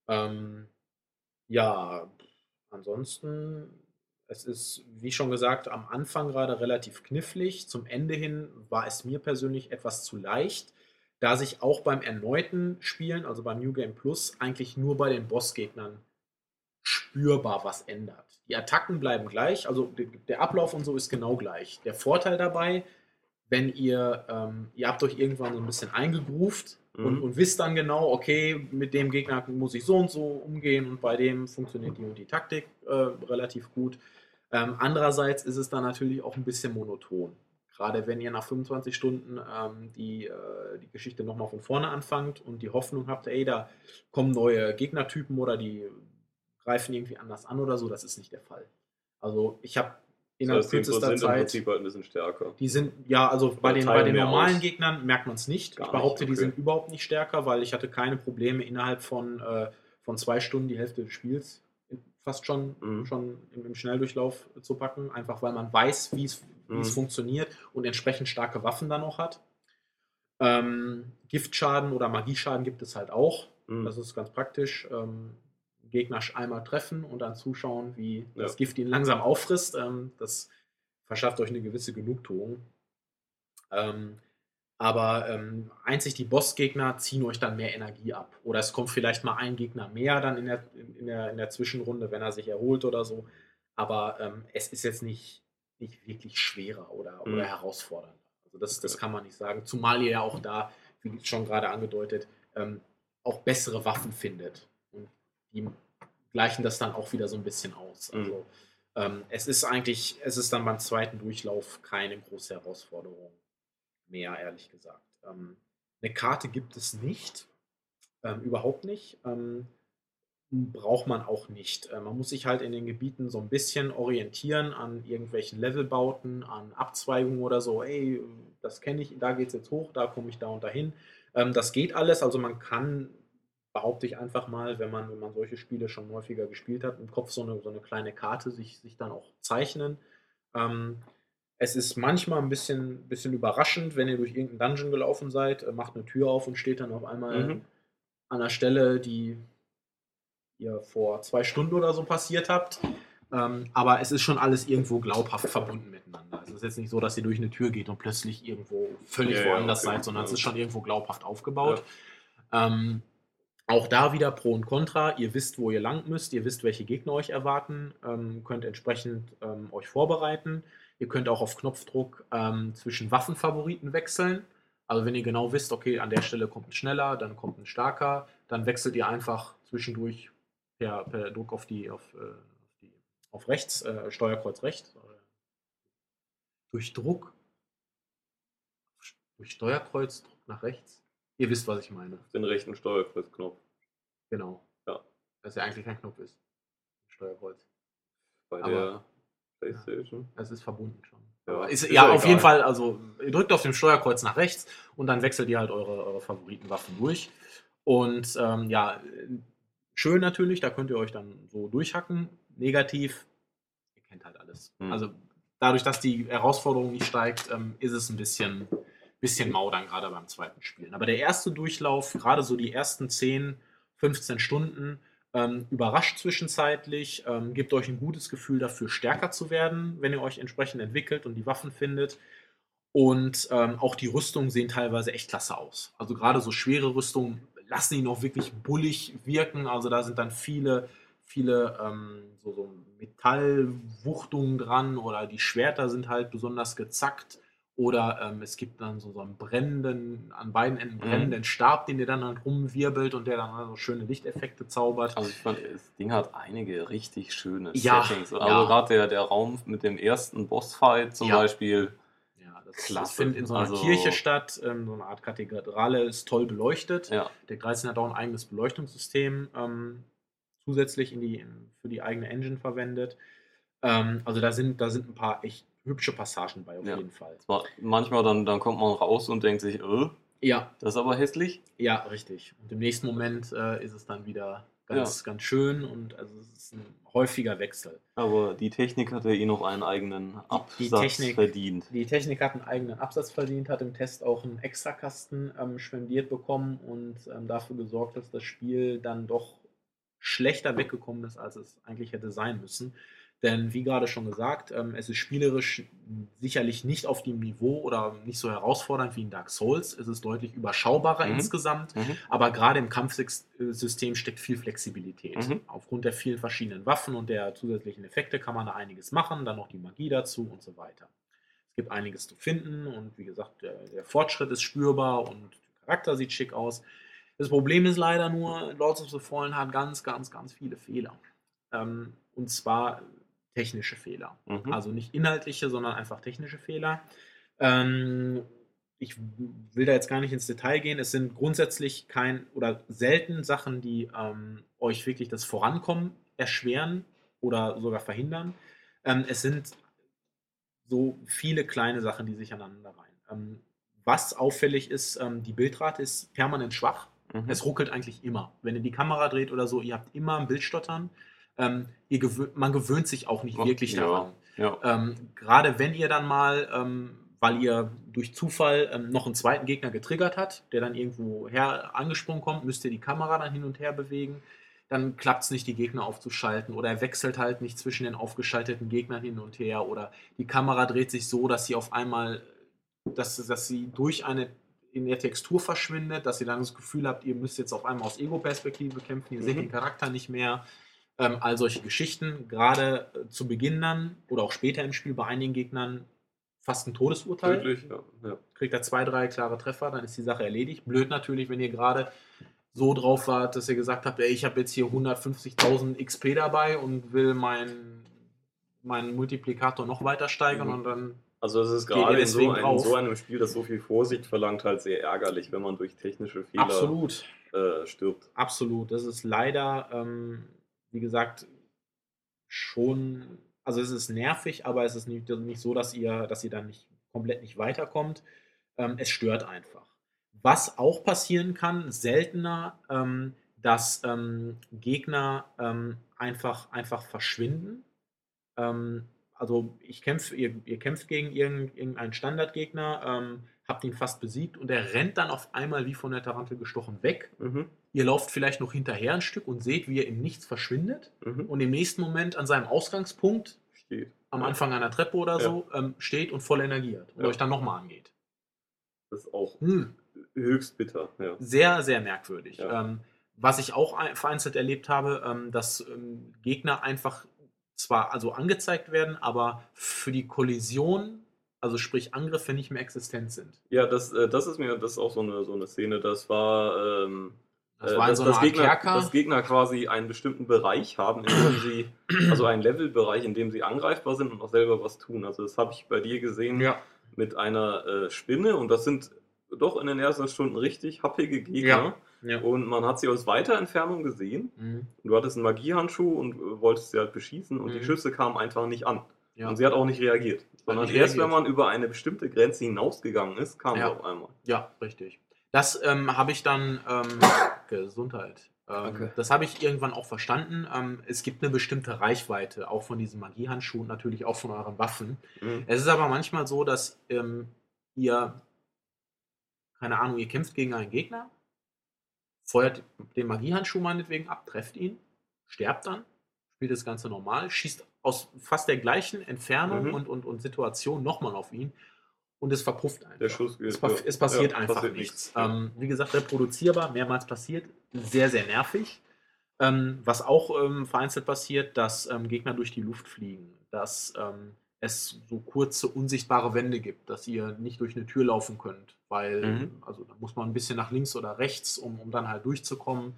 Ähm, ja, ansonsten, es ist, wie schon gesagt, am Anfang gerade relativ knifflig. Zum Ende hin war es mir persönlich etwas zu leicht, da sich auch beim erneuten Spielen, also beim New Game Plus, eigentlich nur bei den Bossgegnern spürbar was ändert. Die Attacken bleiben gleich, also der- der Ablauf und so ist genau gleich. Der Vorteil dabei, wenn ihr, ähm, ihr habt euch irgendwann so ein bisschen eingegroovt und, Mhm. und wisst dann genau, okay, mit dem Gegner muss ich so und so umgehen und bei dem funktioniert die und die Taktik äh, relativ gut. Ähm, andererseits ist es dann natürlich auch ein bisschen monoton. Gerade wenn ihr nach 25 Stunden ähm, die, äh, die Geschichte nochmal von vorne anfangt und die Hoffnung habt, ey, da kommen neue Gegnertypen oder die greifen irgendwie anders an oder so, das ist nicht der Fall. Also ich habe Das innerhalb heißt, die kürzester sind im Zeit Prinzip halt ein bisschen stärker. die sind, ja, also bei den, bei den normalen aus. Gegnern merkt man es nicht. Gar ich behaupte, nicht, die okay. sind überhaupt nicht stärker, weil ich hatte keine Probleme innerhalb von, äh, von zwei Stunden die Hälfte des Spiels fast schon, Mhm. schon im, im Schnelldurchlauf zu packen, einfach weil man weiß, wie es wie es Mhm. funktioniert und entsprechend starke Waffen dann auch hat. Ähm, Giftschaden oder Magieschaden gibt es halt auch. Mhm. Das ist ganz praktisch. Ähm, Gegner einmal treffen und dann zuschauen, wie das Ja. Gift ihn langsam auffrisst. Ähm, das verschafft euch eine gewisse Genugtuung. Ähm, aber ähm, einzig die Bossgegner ziehen euch dann mehr Energie ab. Oder es kommt vielleicht mal ein Gegner mehr dann in der, in, der, in der Zwischenrunde, wenn er sich erholt oder so. Aber ähm, es ist jetzt nicht, nicht wirklich schwerer oder, Mhm. oder herausfordernder. Also das, das kann man nicht sagen. Zumal ihr ja auch da, wie schon gerade angedeutet, ähm, auch bessere Waffen findet. Die gleichen das dann auch wieder so ein bisschen aus. Mhm. Also ähm, es ist eigentlich, es ist dann beim zweiten Durchlauf keine große Herausforderung mehr, ehrlich gesagt. Ähm, eine Karte gibt es nicht. Ähm, überhaupt nicht. Ähm, braucht man auch nicht. Äh, man muss sich halt in den Gebieten so ein bisschen orientieren an irgendwelchen Levelbauten, an Abzweigungen oder so. Ey, das kenne ich, da geht es jetzt hoch, da komme ich da und dahin. Ähm, das geht alles. Also man kann, behaupte ich einfach mal, wenn man, wenn man solche Spiele schon häufiger gespielt hat, im Kopf so eine, so eine kleine Karte sich, sich dann auch zeichnen. Ähm, es ist manchmal ein bisschen, bisschen überraschend, wenn ihr durch irgendeinen Dungeon gelaufen seid, äh, macht eine Tür auf und steht dann auf einmal Mhm. an einer Stelle, die ihr vor zwei Stunden oder so passiert habt. Ähm, aber es ist schon alles irgendwo glaubhaft verbunden miteinander. Es ist jetzt nicht so, dass ihr durch eine Tür geht und plötzlich irgendwo völlig Ja, ja, woanders okay. seid, sondern es Ja. ist schon irgendwo glaubhaft aufgebaut. Ähm, auch da wieder Pro und Contra. Ihr wisst, wo ihr lang müsst. Ihr wisst, welche Gegner euch erwarten. Ähm, könnt entsprechend ähm, euch vorbereiten. Ihr könnt auch auf Knopfdruck ähm, zwischen Waffenfavoriten wechseln. Also wenn ihr genau wisst, okay, an der Stelle kommt ein schneller, dann kommt ein starker, dann wechselt ihr einfach zwischendurch per, per Druck auf die, auf, äh, die, auf rechts, äh, Steuerkreuz rechts. Durch Druck, durch Steuerkreuz, Druck nach rechts. Ihr wisst, was ich meine. Den rechten Steuerkreuzknopf. Genau. Ja. Dass ja eigentlich kein Knopf ist. Steuerkreuz. Bei Aber- der Playstation. Es ist verbunden schon. Ja, ist, ist ja, ja auf egal. jeden Fall, also ihr drückt auf dem Steuerkreuz nach rechts und dann wechselt ihr halt eure, eure Favoritenwaffen durch. Und ähm, ja, schön natürlich, da könnt ihr euch dann so durchhacken. Negativ, ihr kennt halt alles. Hm. Also dadurch, dass die Herausforderung nicht steigt, ähm, ist es ein bisschen, bisschen mau dann gerade beim zweiten Spielen. Aber der erste Durchlauf, gerade so die ersten 10, 15 Stunden, ähm, überrascht zwischenzeitlich, ähm, gibt euch ein gutes Gefühl dafür, stärker zu werden, wenn ihr euch entsprechend entwickelt und die Waffen findet. Und ähm, auch die Rüstungen sehen teilweise echt klasse aus. Also gerade so schwere Rüstungen lassen ihn auch wirklich bullig wirken. Also da sind dann viele, viele ähm, so, so Metallwuchtungen dran oder die Schwerter sind halt besonders gezackt. Oder ähm, es gibt dann so, so einen brennenden, an beiden Enden mhm. brennenden Stab, den ihr dann halt rumwirbelt und der dann also schöne Lichteffekte zaubert. Also ich fand, das Ding hat einige richtig schöne ja, Settings. Also ja. gerade der, der Raum mit dem ersten Bossfight zum ja. Beispiel. Ja, das, Klasse. das findet in so einer also, Kirche statt, ähm, so eine Art Kathedrale ist toll beleuchtet. Ja. Der Greizen hat auch ein eigenes Beleuchtungssystem ähm, zusätzlich in die, in, für die eigene Engine verwendet. Ähm, also da sind, da sind ein paar echt hübsche Passagen bei, auf ja. jeden Fall. Manchmal dann, dann kommt man raus und denkt sich, äh, ja. das ist aber hässlich. Ja, richtig. Und im nächsten Moment äh, ist es dann wieder ganz, ja. ganz schön und also es ist ein häufiger Wechsel. Aber die Technik hat ja eh noch einen eigenen Absatz die Technik, verdient. Die Technik hat einen eigenen Absatz verdient, hat im Test auch einen Extrakasten ähm, spendiert bekommen und ähm, dafür gesorgt, dass das Spiel dann doch schlechter weggekommen ist, als es eigentlich hätte sein müssen. Denn wie gerade schon gesagt, ähm, es ist spielerisch sicherlich nicht auf dem Niveau oder nicht so herausfordernd wie in Dark Souls. Es ist deutlich überschaubarer mhm. insgesamt, mhm. aber gerade im Kampfsystem steckt viel Flexibilität. Mhm. Aufgrund der vielen verschiedenen Waffen und der zusätzlichen Effekte kann man da einiges machen, dann noch die Magie dazu und so weiter. Es gibt einiges zu finden und wie gesagt, der, der Fortschritt ist spürbar und der Charakter sieht schick aus. Das Problem ist leider nur, Lords of the Fallen hat ganz, ganz, ganz viele Fehler. Ähm, und zwar technische Fehler. Mhm. Also nicht inhaltliche, sondern einfach technische Fehler. Ähm, ich will da jetzt gar nicht ins Detail gehen. Es sind grundsätzlich kein oder selten Sachen, die ähm, euch wirklich das Vorankommen erschweren oder sogar verhindern. Ähm, es sind so viele kleine Sachen, die sich aneinander reihen. Ähm, was auffällig ist, ähm, die Bildrate ist permanent schwach. Mhm. Es ruckelt eigentlich immer. Wenn ihr die Kamera dreht oder so, ihr habt immer ein Bildstottern ähm, gewö man gewöhnt sich auch nicht wirklich ja, daran. Ja. Ähm, Gerade wenn ihr dann mal, ähm, weil ihr durch Zufall ähm, noch einen zweiten Gegner getriggert hat, der dann irgendwo her angesprungen kommt, müsst ihr die Kamera dann hin und her bewegen. Dann klappt es nicht, die Gegner aufzuschalten oder er wechselt halt nicht zwischen den aufgeschalteten Gegnern hin und her oder die Kamera dreht sich so, dass sie auf einmal, dass, dass sie durch eine in der Textur verschwindet, dass ihr dann das Gefühl habt, ihr müsst jetzt auf einmal aus Ego-Perspektive kämpfen, ihr mhm. seht den Charakter nicht mehr. Ähm, all solche Geschichten, gerade äh, zu Beginn dann oder auch später im Spiel bei einigen Gegnern fast ein Todesurteil. Tödlich, ja, ja. Kriegt er zwei, drei klare Treffer, dann ist die Sache erledigt. Blöd natürlich, wenn ihr gerade so drauf wart, dass ihr gesagt habt, ey, ich habe jetzt hier 150.000 XP dabei und will meinen mein Multiplikator noch weiter steigern mhm. und dann. Also es ist gerade in so, ein, so, einem Spiel, das so viel Vorsicht verlangt, halt sehr ärgerlich, wenn man durch technische Fehler Absolut. Äh, stirbt. Absolut. Das ist leider ähm, wie gesagt, schon, also es ist nervig, aber es ist nicht, nicht so, dass ihr, dass ihr dann nicht komplett nicht weiterkommt. Ähm, es stört einfach. Was auch passieren kann, seltener, ähm, dass ähm, Gegner ähm, einfach, einfach verschwinden. Ähm, also ich kämpfe, ihr, ihr kämpft gegen irgendeinen Standardgegner, ähm, habt ihn fast besiegt und er rennt dann auf einmal wie von der Tarantel gestochen weg. Mhm. Ihr lauft vielleicht noch hinterher ein Stück und seht, wie er im Nichts verschwindet mhm. und im nächsten Moment an seinem Ausgangspunkt steht. am Anfang einer Treppe oder so ähm, steht und voll energiert und ja. euch dann nochmal angeht. Das ist auch hm. höchst bitter. Ja. Sehr, sehr merkwürdig. Ja. Ähm, was ich auch vereinzelt erlebt habe, ähm, dass ähm, Gegner einfach zwar also angezeigt werden, aber für die Kollision also sprich Angriffe nicht mehr existent sind. Ja, das, äh, das ist mir, das ist auch so eine, so eine Szene, das war, ähm, das äh, war dass, so dass, Gegner, dass Gegner quasi einen bestimmten Bereich haben, in dem sie, also einen Levelbereich, in dem sie angreifbar sind und auch selber was tun. Also das habe ich bei dir gesehen ja. mit einer äh, Spinne und das sind doch in den ersten Stunden richtig happige Gegner. Ja. Ja. Und man hat sie aus weiter Entfernung gesehen. Mhm. Du hattest einen Magiehandschuh und äh, wolltest sie halt beschießen und mhm. die Schüsse kamen einfach nicht an. Ja. Und sie hat auch nicht reagiert. Sondern nicht erst, reagiert. wenn man über eine bestimmte Grenze hinausgegangen ist, kam ja. sie auf einmal. Ja, richtig. Das ähm, habe ich dann. Ähm, Gesundheit. Ähm, das habe ich irgendwann auch verstanden. Ähm, es gibt eine bestimmte Reichweite, auch von diesen Magiehandschuhen, natürlich auch von euren Waffen. Mhm. Es ist aber manchmal so, dass ähm, ihr keine Ahnung, ihr kämpft gegen einen Gegner, feuert den Magiehandschuh meinetwegen ab, trefft ihn, sterbt dann, spielt das Ganze normal, schießt aus fast der gleichen Entfernung mhm. und, und, und Situation nochmal auf ihn und es verpufft einfach. Der Schuss geht, es, ja. es passiert ja, einfach passiert nichts. nichts. Ähm, wie gesagt, reproduzierbar, mehrmals passiert, sehr, sehr nervig. Ähm, was auch ähm, vereinzelt passiert, dass ähm, Gegner durch die Luft fliegen, dass ähm, es so kurze, unsichtbare Wände gibt, dass ihr nicht durch eine Tür laufen könnt, weil mhm. also da muss man ein bisschen nach links oder rechts, um, um dann halt durchzukommen.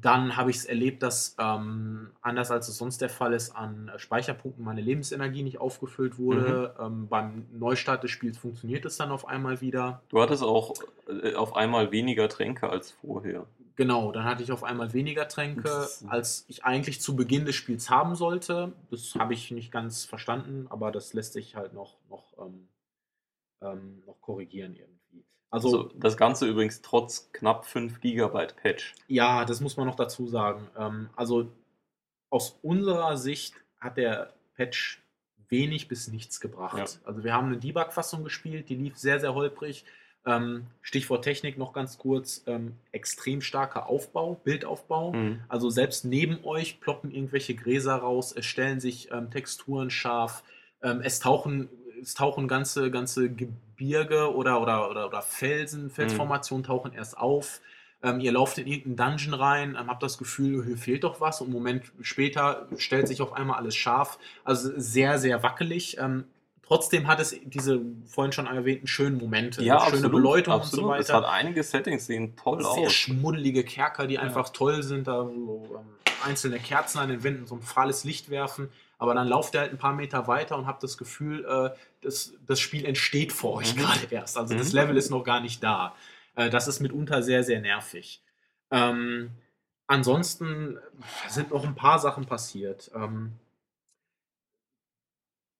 Dann habe ich es erlebt, dass ähm, anders als es sonst der Fall ist, an Speicherpunkten meine Lebensenergie nicht aufgefüllt wurde. Mhm. Ähm, beim Neustart des Spiels funktioniert es dann auf einmal wieder. Du hattest auch äh, auf einmal weniger Tränke als vorher. Genau, dann hatte ich auf einmal weniger Tränke, als ich eigentlich zu Beginn des Spiels haben sollte. Das habe ich nicht ganz verstanden, aber das lässt sich halt noch, noch, ähm, ähm, noch korrigieren irgendwie. Also, also, das Ganze übrigens trotz knapp 5 GB Patch. Ja, das muss man noch dazu sagen. Ähm, also aus unserer Sicht hat der Patch wenig bis nichts gebracht. Ja. Also wir haben eine Debug-Fassung gespielt, die lief sehr, sehr holprig. Ähm, Stichwort Technik noch ganz kurz, ähm, extrem starker Aufbau, Bildaufbau. Mhm. Also selbst neben euch ploppen irgendwelche Gräser raus, es stellen sich ähm, Texturen scharf, ähm, es tauchen, es tauchen ganze, ganze Gebirge oder, oder, oder, oder Felsen. Felsformationen mhm. tauchen erst auf. Ähm, ihr lauft in irgendeinen Dungeon rein, ähm, habt das Gefühl, hier fehlt doch was und einen Moment später stellt sich auf einmal alles scharf. Also sehr, sehr wackelig. Ähm, Trotzdem hat es diese vorhin schon erwähnten schönen Momente, ja, schöne absolut, Beleuchtung absolut. und so weiter. Es hat einige Settings, sehen toll Sehr aus. Sehr schmuddelige Kerker, die ja. einfach toll sind, da so, ähm, einzelne Kerzen an den Wänden, so ein fahles Licht werfen. Aber dann lauft ihr halt ein paar Meter weiter und habt das Gefühl, äh, das, das Spiel entsteht vor euch mhm. gerade erst. Also mhm. das Level ist noch gar nicht da. Äh, das ist mitunter sehr, sehr nervig. Ähm, ansonsten sind noch ein paar Sachen passiert. Ähm,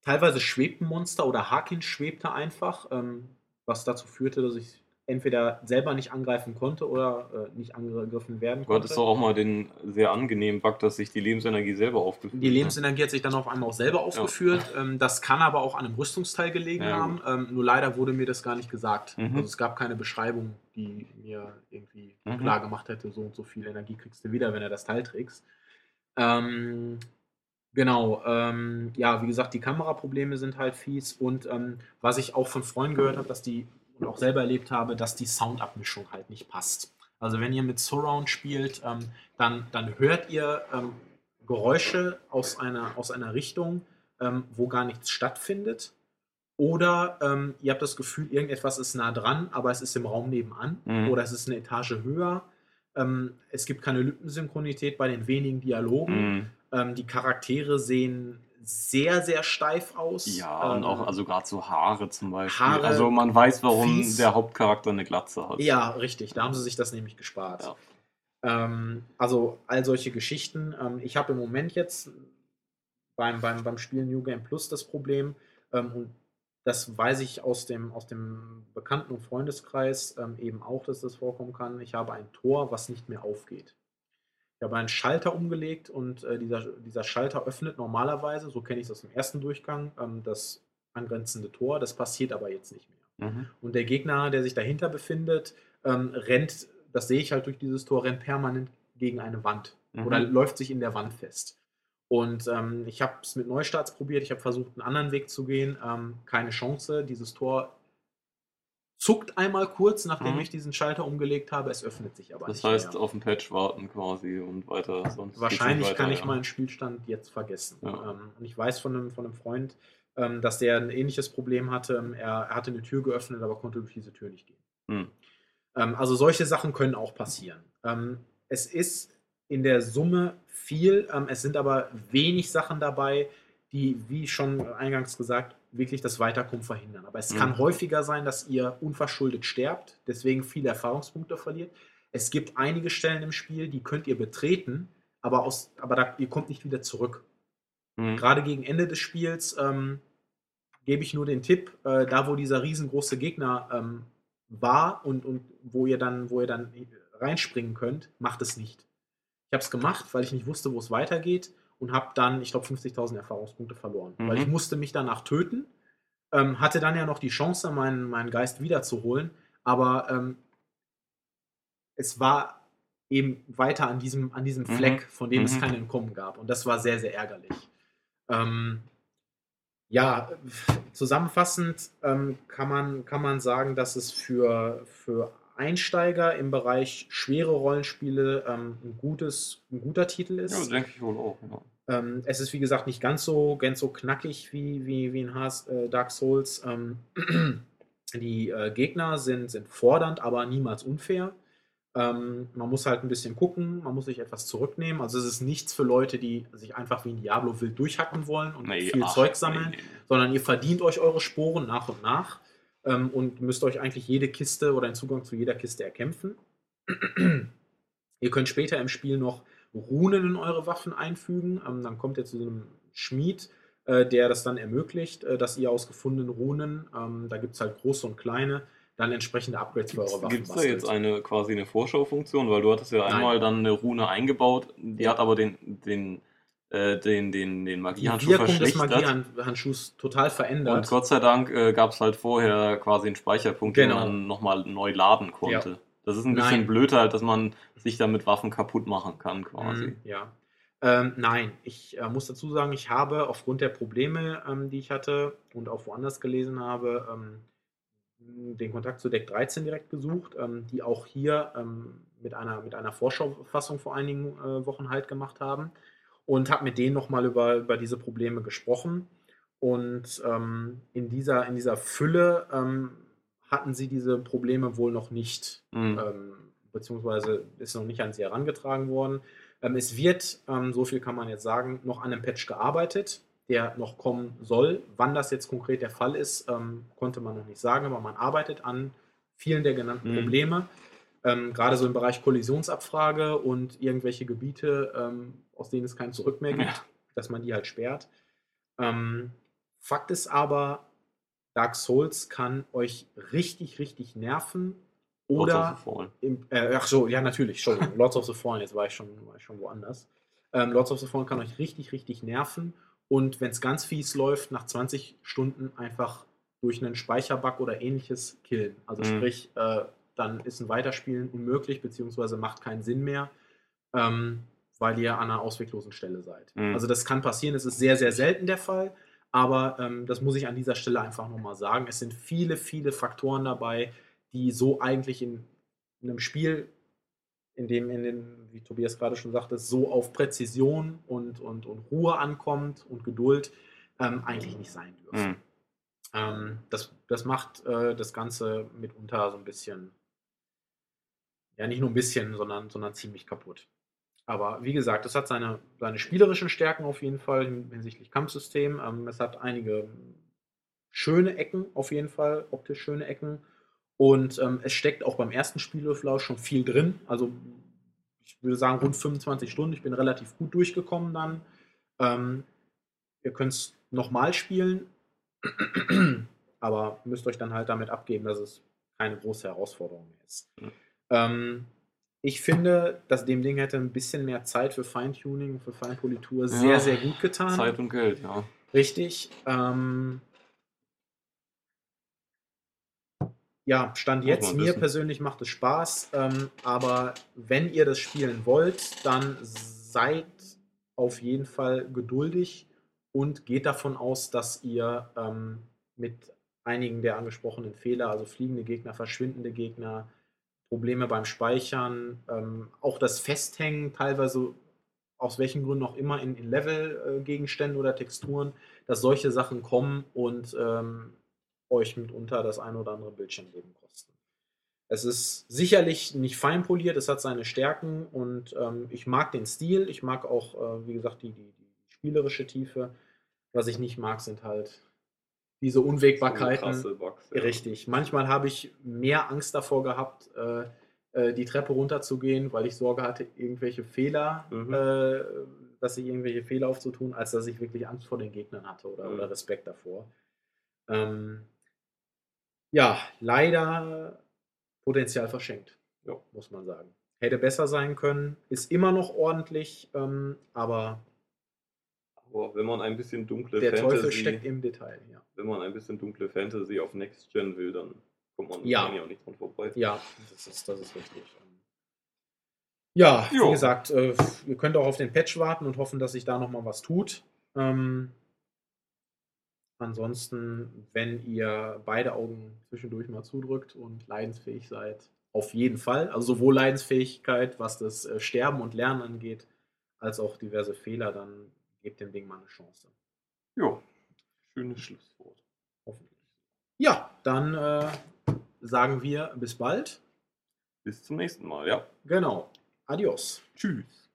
Teilweise schwebten Monster oder Harkin schwebte einfach, ähm, was dazu führte, dass ich entweder selber nicht angreifen konnte oder äh, nicht angegriffen werden konnte. Du hattest doch auch mal den sehr angenehmen Bug, dass sich die Lebensenergie selber aufgeführt hat. Die Lebensenergie hat sich dann auf einmal auch selber aufgeführt. Ja. Ähm, das kann aber auch an einem Rüstungsteil gelegen ja, haben. Ähm, nur leider wurde mir das gar nicht gesagt. Mhm. Also es gab keine Beschreibung, die mir irgendwie mhm. klar gemacht hätte, so und so viel Energie kriegst du wieder, wenn du das Teil trägst. Ähm, Genau, ähm, ja, wie gesagt, die Kameraprobleme sind halt fies und ähm, was ich auch von Freunden gehört habe, dass die und auch selber erlebt habe, dass die Soundabmischung halt nicht passt. Also wenn ihr mit Surround spielt, ähm, dann, dann hört ihr ähm, Geräusche aus einer, aus einer Richtung, ähm, wo gar nichts stattfindet. Oder ähm, ihr habt das Gefühl, irgendetwas ist nah dran, aber es ist im Raum nebenan mhm. oder es ist eine Etage höher. es gibt keine Lippensynchronität bei den wenigen Dialogen. Mhm. Ähm, die Charaktere sehen sehr, sehr steif aus. Ja, ähm, und auch also gerade so Haare zum Beispiel. Haare, also man weiß, warum fies. der Hauptcharakter eine Glatze hat. Ja, richtig. Da haben sie sich das nämlich gespart. Ja. Ähm, also all solche Geschichten. Ähm, ich habe im Moment jetzt beim, beim, beim Spiel New Game Plus das Problem, ähm, und das weiß ich aus dem, aus dem Bekannten- und Freundeskreis ähm, eben auch, dass das vorkommen kann. Ich habe ein Tor, was nicht mehr aufgeht. Ich habe einen Schalter umgelegt und äh, dieser, dieser Schalter öffnet normalerweise, so kenne ich es aus dem ersten Durchgang, ähm, das angrenzende Tor. Das passiert aber jetzt nicht mehr. Mhm. Und der Gegner, der sich dahinter befindet, ähm, rennt, das sehe ich halt durch dieses Tor, rennt permanent gegen eine Wand mhm. oder läuft sich in der Wand fest. Und ähm, ich habe es mit Neustarts probiert, ich habe versucht, einen anderen Weg zu gehen. Ähm, keine Chance. Dieses Tor zuckt einmal kurz, nachdem mhm. ich diesen Schalter umgelegt habe. Es öffnet sich aber das nicht. Das heißt, mehr. auf den Patch warten quasi und weiter. Sonst Wahrscheinlich weiter, kann ich ja. meinen Spielstand jetzt vergessen. Ja. Ähm, und ich weiß von einem, von einem Freund, ähm, dass der ein ähnliches Problem hatte. Ähm, er, hatte eine Tür geöffnet, aber konnte durch diese Tür nicht gehen. Mhm. Also solche Sachen können auch passieren. Es ist in der Summe viel, es sind aber wenig Sachen dabei, die, wie schon eingangs gesagt, wirklich das Weiterkommen verhindern. Aber es mhm. kann häufiger sein, dass ihr unverschuldet sterbt, deswegen viele Erfahrungspunkte verliert. Es gibt einige Stellen im Spiel, die könnt ihr betreten, aber, aus, aber da, ihr kommt nicht wieder zurück. Mhm. Gerade gegen Ende des Spiels ähm, gebe ich nur den Tipp, äh, da wo dieser riesengroße Gegner ähm, war und, und wo ihr dann, wo ihr dann reinspringen könnt, macht es nicht. Ich habe es gemacht, weil ich nicht wusste, wo es weitergeht und habe dann, ich glaube, 50.000 Erfahrungspunkte verloren. Mhm. Weil ich musste mich danach töten, Ähm, hatte dann ja noch die Chance, meinen, meinen Geist wiederzuholen, aber ähm, es war eben weiter an diesem, an diesem mhm. Fleck, von dem mhm. es kein Entkommen gab. Und das war sehr, sehr ärgerlich. Ähm, ja, zusammenfassend ähm, kann, man, kann man sagen, dass es für, für Einsteiger im Bereich schwere Rollenspiele ähm, ein, gutes, ein guter Titel ist. Ja, denke ich wohl auch. Genau. Ähm, es ist wie gesagt nicht ganz so, ganz so knackig wie, wie, wie in Has, äh, Dark Souls. Ähm, die äh, Gegner sind, sind fordernd, aber niemals unfair. Ähm, man muss halt ein bisschen gucken, man muss sich etwas zurücknehmen. Also es ist nichts für Leute, die sich einfach wie ein Diablo wild durchhacken wollen und nee, viel ach, Zeug sammeln, nee, nee. sondern ihr verdient euch eure Sporen nach und nach ähm, und müsst euch eigentlich jede Kiste oder einen Zugang zu jeder Kiste erkämpfen. ihr könnt später im Spiel noch Runen in eure Waffen einfügen. Ähm, dann kommt ihr zu einem Schmied, äh, der das dann ermöglicht, äh, dass ihr aus gefundenen Runen, ähm, da gibt es halt große und kleine, dann entsprechende Upgrades für eure Waffen Gibt es da jetzt eine quasi eine Vorschaufunktion? Weil du hattest ja Nein. einmal dann eine Rune eingebaut, die ja. hat aber den, den, äh, den, den, den Magiehandschuh Wirkung des Magiehandschuhs total verändert. Und Gott sei Dank äh, gab es halt vorher quasi einen Speicherpunkt, genau. den man nochmal neu laden konnte. Ja. Das ist ein bisschen Nein. blöd halt, dass man sich damit Waffen kaputt machen kann quasi. Mhm, ja. Ähm, nein, ich äh, muss dazu sagen, ich habe aufgrund der Probleme, ähm, die ich hatte und auch woanders gelesen habe, ähm, den Kontakt zu Deck 13 direkt gesucht, ähm, die auch hier ähm, mit, einer, mit einer Vorschaufassung vor einigen äh, Wochen halt gemacht haben und habe mit denen nochmal über, über diese Probleme gesprochen. Und ähm, in, dieser, in dieser Fülle ähm, hatten sie diese Probleme wohl noch nicht, mhm. Ähm, beziehungsweise ist noch nicht an sie herangetragen worden. Ähm, es wird, so viel kann man jetzt sagen, noch an einem Patch gearbeitet der noch kommen soll. Wann das jetzt konkret der Fall ist, ähm, konnte man noch nicht sagen, aber man arbeitet an vielen der genannten mhm. Probleme. Ähm, gerade so im Bereich Kollisionsabfrage und irgendwelche Gebiete, ähm, aus denen es kein Zurück mehr gibt, ja. dass man die halt sperrt. Ähm, Fakt ist aber, Dark Souls kann euch richtig, richtig nerven. Oder. Lords of the Fallen. Im, äh, ach so, ja, natürlich, Entschuldigung. Lords of the Fallen, jetzt war ich schon, war ich schon woanders. Ähm, Lords of the Fallen kann euch richtig, richtig nerven und wenn es ganz fies läuft, nach 20 Stunden einfach durch einen Speicherbug oder ähnliches killen. Also mhm. sprich, äh, dann ist ein Weiterspielen unmöglich, beziehungsweise macht keinen Sinn mehr, ähm, weil ihr an einer ausweglosen Stelle seid. Mhm. Also das kann passieren, es ist sehr, sehr selten der Fall, aber ähm, das muss ich an dieser Stelle einfach nochmal sagen. Es sind viele, viele Faktoren dabei, die so eigentlich in, in einem Spiel in dem, in den, wie Tobias gerade schon sagte, so auf Präzision und, und, und Ruhe ankommt und Geduld, ähm, eigentlich nicht sein dürfen. Mhm. Ähm, das, das macht äh, das Ganze mitunter so ein bisschen, ja nicht nur ein bisschen, sondern, sondern ziemlich kaputt. Aber wie gesagt, es hat seine, seine spielerischen Stärken auf jeden Fall hinsichtlich Kampfsystem. Ähm, es hat einige schöne Ecken auf jeden Fall, optisch schöne Ecken. Und ähm, es steckt auch beim ersten Spieldurchlauf schon viel drin. Also ich würde sagen rund 25 Stunden. Ich bin relativ gut durchgekommen dann. Ähm, ihr könnt es nochmal spielen, aber müsst euch dann halt damit abgeben, dass es keine große Herausforderung mehr ist. Mhm. Ähm, ich finde, dass dem Ding hätte ein bisschen mehr Zeit für Feintuning, für Feinpolitur sehr, ja, sehr gut getan. Zeit und Geld, ja. Richtig. Ähm, ja, Stand jetzt, mir persönlich macht es Spaß, ähm, aber wenn ihr das spielen wollt, dann seid auf jeden Fall geduldig und geht davon aus, dass ihr ähm, mit einigen der angesprochenen Fehler, also fliegende Gegner, verschwindende Gegner, Probleme beim Speichern, ähm, auch das Festhängen teilweise aus welchen Gründen auch immer in, in Level-Gegenständen oder Texturen, dass solche Sachen kommen und ähm, euch mitunter das ein oder andere Bildschirmleben kosten. Es ist sicherlich nicht fein poliert, es hat seine Stärken und ähm, ich mag den Stil, ich mag auch, äh, wie gesagt, die, die, die, spielerische Tiefe. Was ich nicht mag, sind halt diese Unwägbarkeiten. So Box, ja. Richtig. Manchmal habe ich mehr Angst davor gehabt, äh, äh, die Treppe runterzugehen, weil ich Sorge hatte, irgendwelche Fehler, mhm. äh, dass sich irgendwelche Fehler aufzutun, als dass ich wirklich Angst vor den Gegnern hatte oder, mhm. oder Respekt davor. Ähm, ja, leider Potenzial verschenkt, ja. muss man sagen. Hätte besser sein können, ist immer noch ordentlich, ähm, aber. Aber wenn man ein bisschen dunkle der Fantasy, Teufel steckt im Detail, ja. Wenn man ein bisschen dunkle Fantasy auf Next Gen will, dann kommt man ja. auch nicht dran vorbei. Ja, das ist, das ist richtig. Ja, jo. wie gesagt, äh, ihr könnt auch auf den Patch warten und hoffen, dass sich da nochmal was tut. Ähm, ansonsten, wenn ihr beide Augen zwischendurch mal zudrückt und leidensfähig seid, auf jeden Fall. Also sowohl Leidensfähigkeit, was das äh, Sterben und Lernen angeht, als auch diverse Fehler, dann gebt dem Ding mal eine Chance. Ja, schönes Schlusswort. Hoffentlich. Ja, dann äh, sagen wir bis bald. Bis zum nächsten Mal, ja. Genau. Adios. Tschüss.